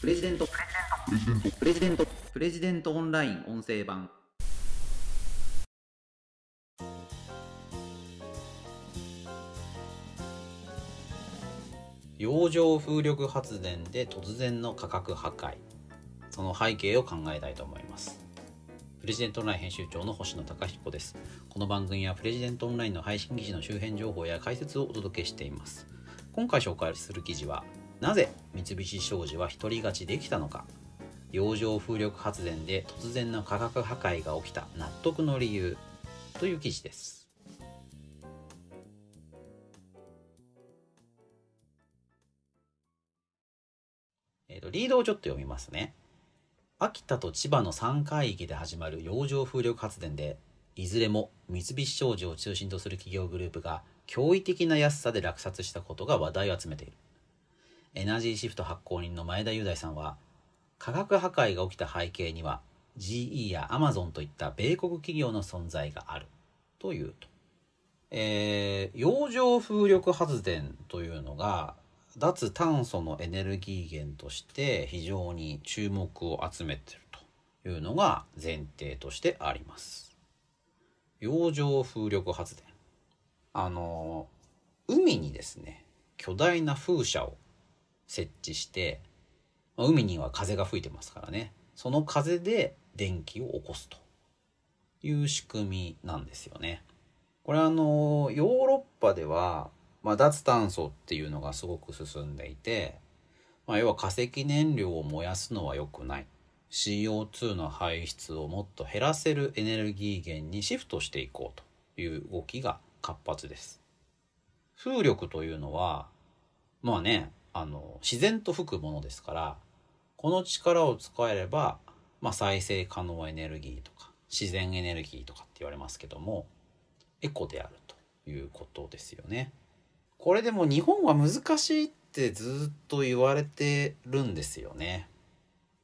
プレジデント。プレジデント。プレジデントオンライン音声版。洋上風力発電で突然の価格破壊。その背景を考えたいと思います。プレジデントオンライン編集長の星野貴彦です。この番組はプレジデントオンラインの配信記事の周辺情報や解説をお届けしています。今回紹介する記事はなぜ三菱商事は独り勝ちできたのか。洋上風力発電で突然の価格破壊が起きた納得の理由。という記事です。えーと、リードをちょっと読みますね。秋田と千葉の3海域で始まる洋上風力発電でいずれも三菱商事を中心とする企業グループが驚異的な安さで落札したことが話題を集めている。エナジーシフト発行人の前田雄大さんは価格破壊が起きた背景には GE や Amazon といった米国企業の存在があるというと、えー、洋上風力発電というのが脱炭素のエネルギー源として非常に注目を集めているというのが前提としてあります。洋上風力発電。あの海にですね巨大な風車を設置して海には風が吹いてますからねその風で電気を起こすという仕組みなんですよね。これあのヨーロッパでは、まあ、脱炭素っていうのがすごく進んでいて、まあ、要は化石燃料を燃やすのは良くない CO2 の排出をもっと減らせるエネルギー源にシフトしていこうという動きが活発です。風力というのはまあねあの自然と吹くものですからこの力を使えれば、まあ、再生可能エネルギーとか自然エネルギーとかって言われますけどもエコであるということですよね。これでも日本は難しいってずっと言われてるんですよね。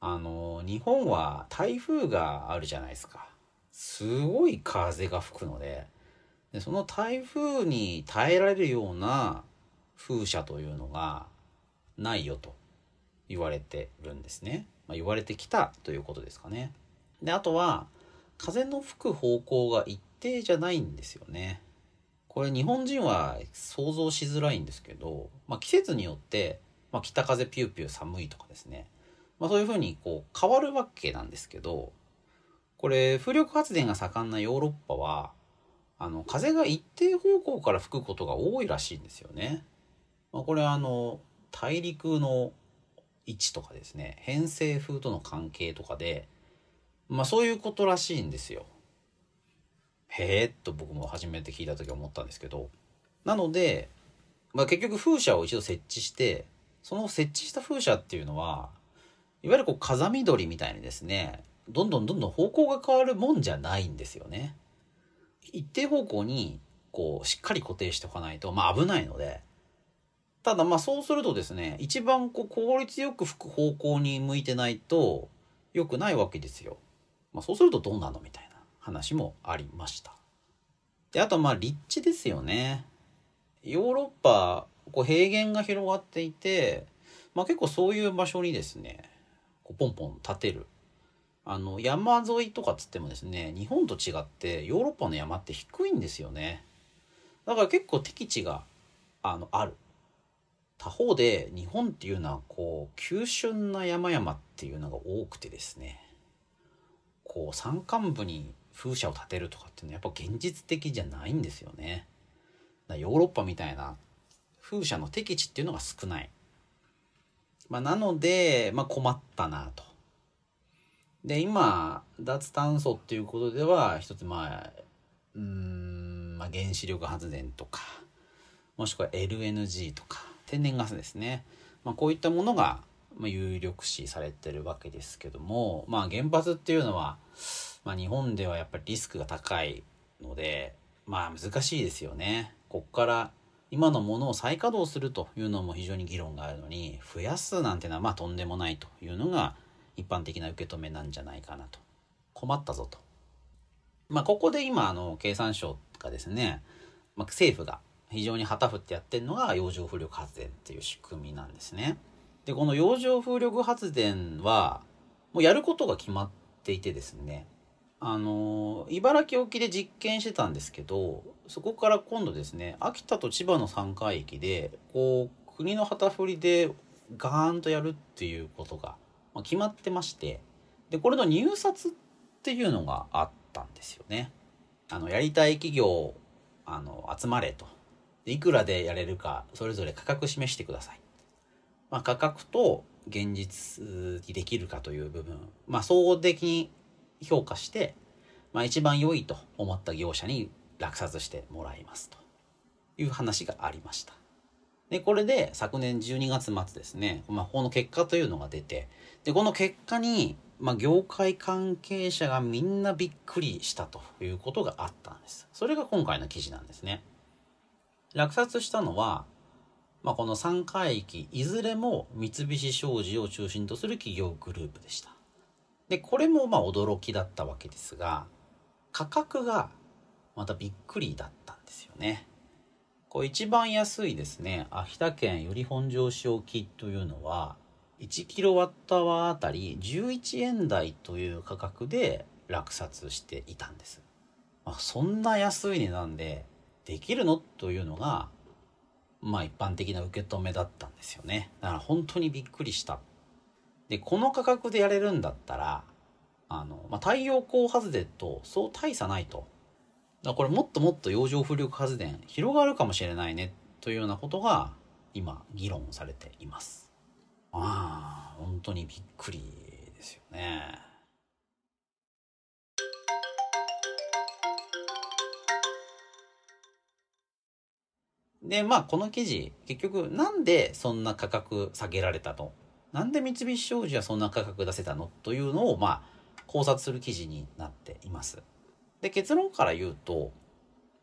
あの日本は台風があるじゃないですか。すごい風が吹くのででその台風に耐えられるような風車というのがないよと言われてるんですね。まあ、言われてきたということですかね。で、あとは、風の吹く方向が一定じゃないんですよね。これ日本人は想像しづらいんですけど、まあ、季節によって、まあ、北風ピューピュー寒いとかですね。まあ、そういうふうにこう変わるわけなんですけど、これ風力発電が盛んなヨーロッパは、あの風が一定方向から吹くことが多いらしいんですよね。まあ、これあの大陸の位置とかですね偏西風との関係とかでまあそういうことらしいんですよ。へえと僕も初めて聞いた時思ったんですけどなので、まあ、結局風車を一度設置してその設置した風車っていうのはいわゆるこう風見鶏みたいにですねどんどんどんどん方向が変わるもんじゃないんですよね。一定方向にこうしっかり固定しておかないとまあ危ないのでただまあそうするとですね一番こう効率よく吹く方向に向いてないと良くないわけですよ。まあ、そうするとどうなの？みたいな話もありました。であとまあ立地ですよね。ヨーロッパこう平原が広がっていて、まあ、結構そういう場所にですねこうポンポン立てるあの山沿いとかっつってもですね日本と違ってヨーロッパの山って低いんですよねだから結構敵地があのある他方で日本っていうのはこう急峻な山々っていうのが多くてですねこう山間部に風車を建てるとかっていうのはやっぱ現実的じゃないんですよね。ヨーロッパみたいな風車の敵地っていうのが少ない。まあ、なので、まあ、困ったなと。で今脱炭素っていうことでは一つまあうん、まあ、原子力発電とかもしくは LNG とか天然ガスですね、まあ、こういったものが有力視されてるわけですけども、まあ、原発っていうのは、まあ、日本ではやっぱりリスクが高いので、まあ、難しいですよね。こっから今のものを再稼働するというのも非常に議論があるのに増やすなんてのはまあとんでもないというのが一般的な受け止めなんじゃないかなと困ったぞと。まあ、ここで今あの経産省がですね、まあ、政府が非常に旗振ってやってるのが洋上風力発電っていう仕組みなんですね。でこの洋上風力発電はもうやることが決まっていてですねあの茨城沖で実験してたんですけどそこから今度ですね秋田と千葉の3海域でこう国の旗振りでガーンとやるっていうことが決まってましてでこれの入札っていうのがあったんですよね。あのやりたい企業あの集まれといくらでやれるかそれぞれ価格示してください。まあ、価格と現実にできるかという部分、まあ、総合的に評価して、まあ、一番良いと思った業者に落札してもらいますという話がありました。で、これで昨年12月末ですね、まあ、この結果というのが出て、で、この結果に、まあ、業界関係者がみんなびっくりしたということがあったんです。それが今回の記事なんですね。落札したのは、まあ、この3海域いずれも三菱商事を中心とする企業グループでした。でこれもまあ驚きだったわけですが価格がまたびっくりだったんですよね。こう一番安いですね秋田県由利本荘市沖というのは 1kWh あたり11円台という価格で落札していたんです。まあ、そんな安い値段でできるの？というのがまあ一般的な受け止めだったんですよね。だから本当にびっくりした。で、この価格でやれるんだったら、あの、まあ、太陽光発電とそう大差ないと。だこれもっともっと洋上風力発電広がるかもしれないねというようなことが今議論されています。ああ、本当にびっくりですよね。で、まあ、この記事、結局、なんでそんな価格下げられたのなんで三菱商事はそんな価格出せたの？というのを、まあ、考察する記事になっています。で、結論から言うと、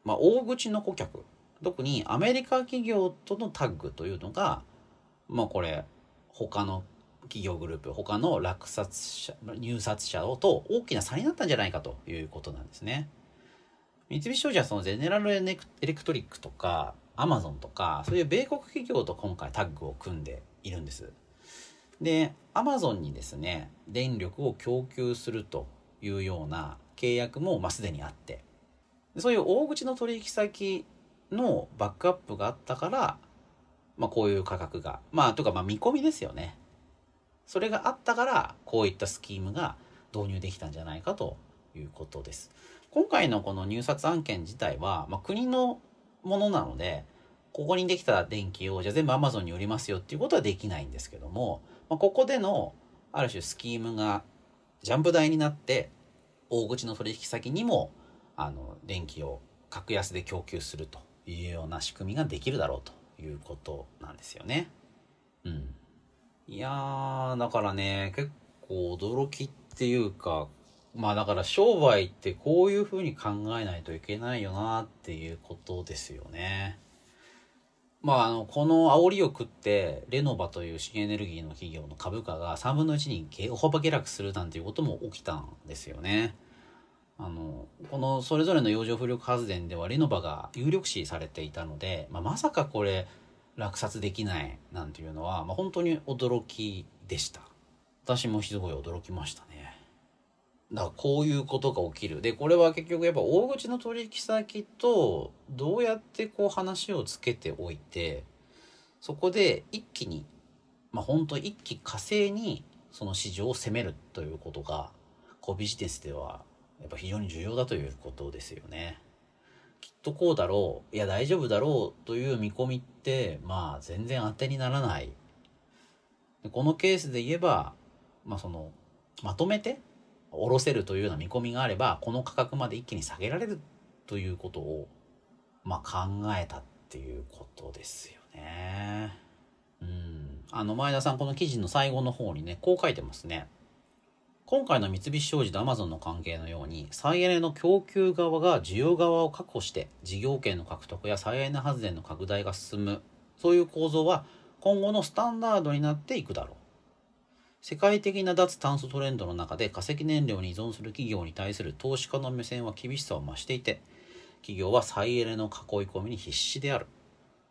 まあ、大口の顧客、特にアメリカ企業とのタッグというのが、まあ、これ、他の企業グループ、他の落札者、入札者と大きな差になったんじゃないかということなんですね。三菱商事はそのゼネラルエレクトリックとか、アマゾンとか、そういう米国企業と今回タッグを組んでいるんです。で、アマゾンにですね、電力を供給するというような契約も、まあ、すでにあって、そういう大口の取引先のバックアップがあったから、まあ、こういう価格が、まあ、とか、まあ、見込みですよね。それがあったから、こういったスキームが導入できたんじゃないかということです。今回のこの入札案件自体は、まあ、国のものなので、ここにできた電気をじゃあ全部 Amazon に売りますよっていうことはできないんですけども、まあ、ここでのある種スキームがジャンプ台になって大口の取引先にもあの電気を格安で供給するというような仕組みができるだろうということなんですよね。うん。いや、だからね、結構驚きっていうか、まあだから商売ってこういうふうに考えないといけないよなっていうことですよね。まああの、この煽りを食って、レノバという新エネルギーの企業の株価が3分の1に大幅下落するなんていうことも起きたんですよね。あの、このそれぞれの洋上風力発電ではレノバが有力視されていたので、まあ、まさかこれ落札できないなんていうのは、まあ、本当に驚きでした。私もすごい驚きました。だこういうことが起きる。で、これは結局やっぱ大口の取引先とどうやってこう話をつけておいて、そこで一気に、まあ本当一気火星にその市場を攻めるということが、こうビジネスではやっぱ非常に重要だということですよね。きっとこうだろう、いや大丈夫だろうという見込みって、まあ全然当てにならない。このケースで言えば、まあその、まとめて下ろせるというような見込みがあればこの価格まで一気に下げられるということを、まあ、考えたっていうことですよね。うん。あの前田さんこの記事の最後の方にねこう書いてますね。今回の三菱商事とアマゾンの関係のように再エネの供給側が需要側を確保して事業権の獲得や再エネ発電の拡大が進むそういう構造は今後のスタンダードになっていくだろう。世界的な脱炭素トレンドの中で化石燃料に依存する企業に対する投資家の目線は厳しさを増していて企業は再エネの囲い込みに必死である。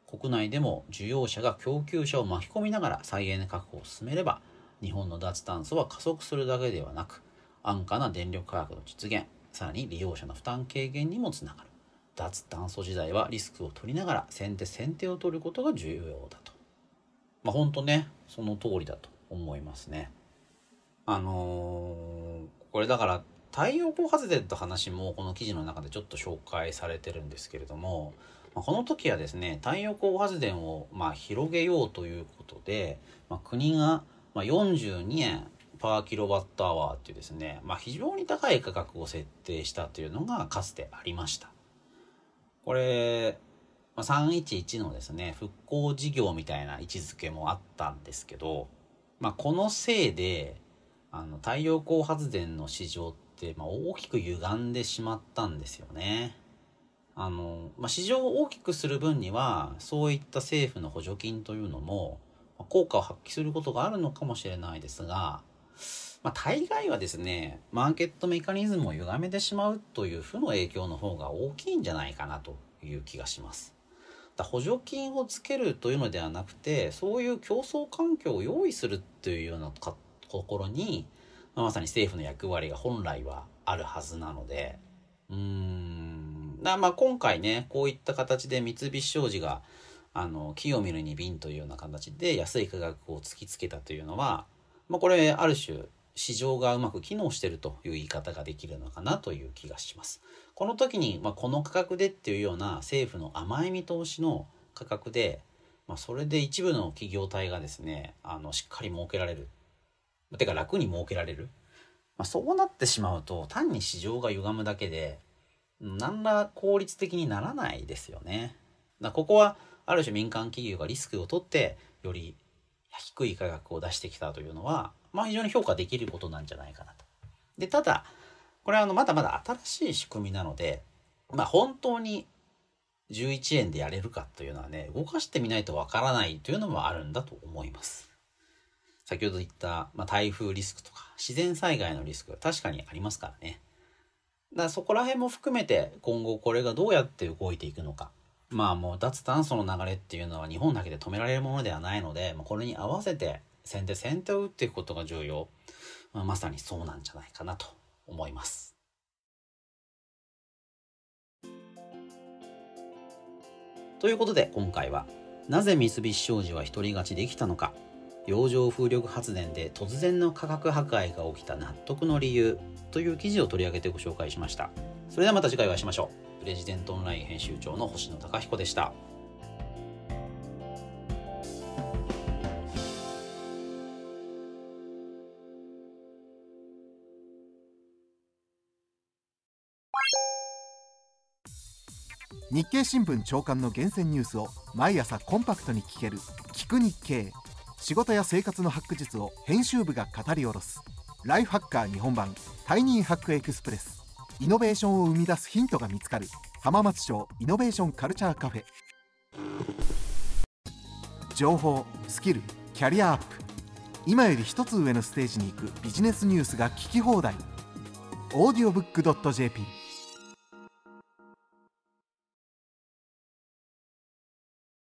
国内でも需要者が供給者を巻き込みながら再エネ確保を進めれば日本の脱炭素は加速するだけではなく安価な電力価格の実現さらに利用者の負担軽減にもつながる。脱炭素時代はリスクを取りながら先手先手を取ることが重要だと。まあ本当ねその通りだと。思いますねあのー、これだから太陽光発電って話もこの記事の中でちょっと紹介されてるんですけれどもまこの時はですね太陽光発電をま広げようということで、まあ、国がま42円パーキロワットアワーっていうですね、まあ、非常に高い価格を設定したというのがかつてありました。これ、まあ、311のですね復興事業みたいな位置づけもあったんですけど、まあ、このせいであの太陽光発電の市場って、ま大きく歪んでしまったんですよね。あの、まあ、市場を大きくする分には、そういった政府の補助金というのも、効果を発揮することがあるのかもしれないですが、まあ、大概はですね、マーケットメカニズムを歪めてしまうという負の影響の方が大きいんじゃないかなという気がします。だ補助金をつけるというのではなくて、そういう競争環境を用意するというようなところに、まあ、まさに政府の役割が本来はあるはずなので、うーん、だまあ今回ね、こういった形で三菱商事が、あの、木を見るに瓶というような形で安い価格を突きつけたというのは、まあこれある種市場がうまく機能してるという言い方ができるのかなという気がします。この時に、まあ、この価格でっていうような政府の甘い見通しの価格で、まあ、それで一部の企業体がですね、あの、しっかり儲けられる。てか楽に儲けられる。まあ、そうなってしまうと単に市場が歪むだけで何ら効率的にならないですよね。だここはある種民間企業がリスクを取ってより低い価格を出してきたというのは、まあ、非常に評価できることなんじゃないかなと。でただこれはあのまだまだ新しい仕組みなので、まあ、本当に11円でやれるかというのはね動かしてみないとわからないというのもあるんだと思います。先ほど言った、まあ、台風リスクとか自然災害のリスク確かにありますからね。だからそこら辺も含めて今後これがどうやって動いていくのか。まあもう脱炭素の流れっていうのは日本だけで止められるものではないので、これに合わせて先手先手を打っていくことが重要。まあ、まさにそうなんじゃないかなと思います。ということで今回はなぜ三菱商事は独り勝ちできたのか洋上風力発電で突然の価格破壊が起きた納得の理由という記事を取り上げてご紹介しましたそれではまた次回お会いしましょうレジデントオンライン編集長の星野貴彦でした。日経新聞朝刊の厳選ニュースを毎朝コンパクトに聞ける「聞く日経」仕事や生活のハック術を編集部が語り下ろす。ライフハッカー日本版。タイニーハックエクスプレス。イノベーションを生み出すヒントが見つかる。浜松町イノベーションカルチャーカフェ。情報スキルキャリアアップ。今より一つ上のステージに行くビジネスニュースが聞き放題。オーディオブック .jp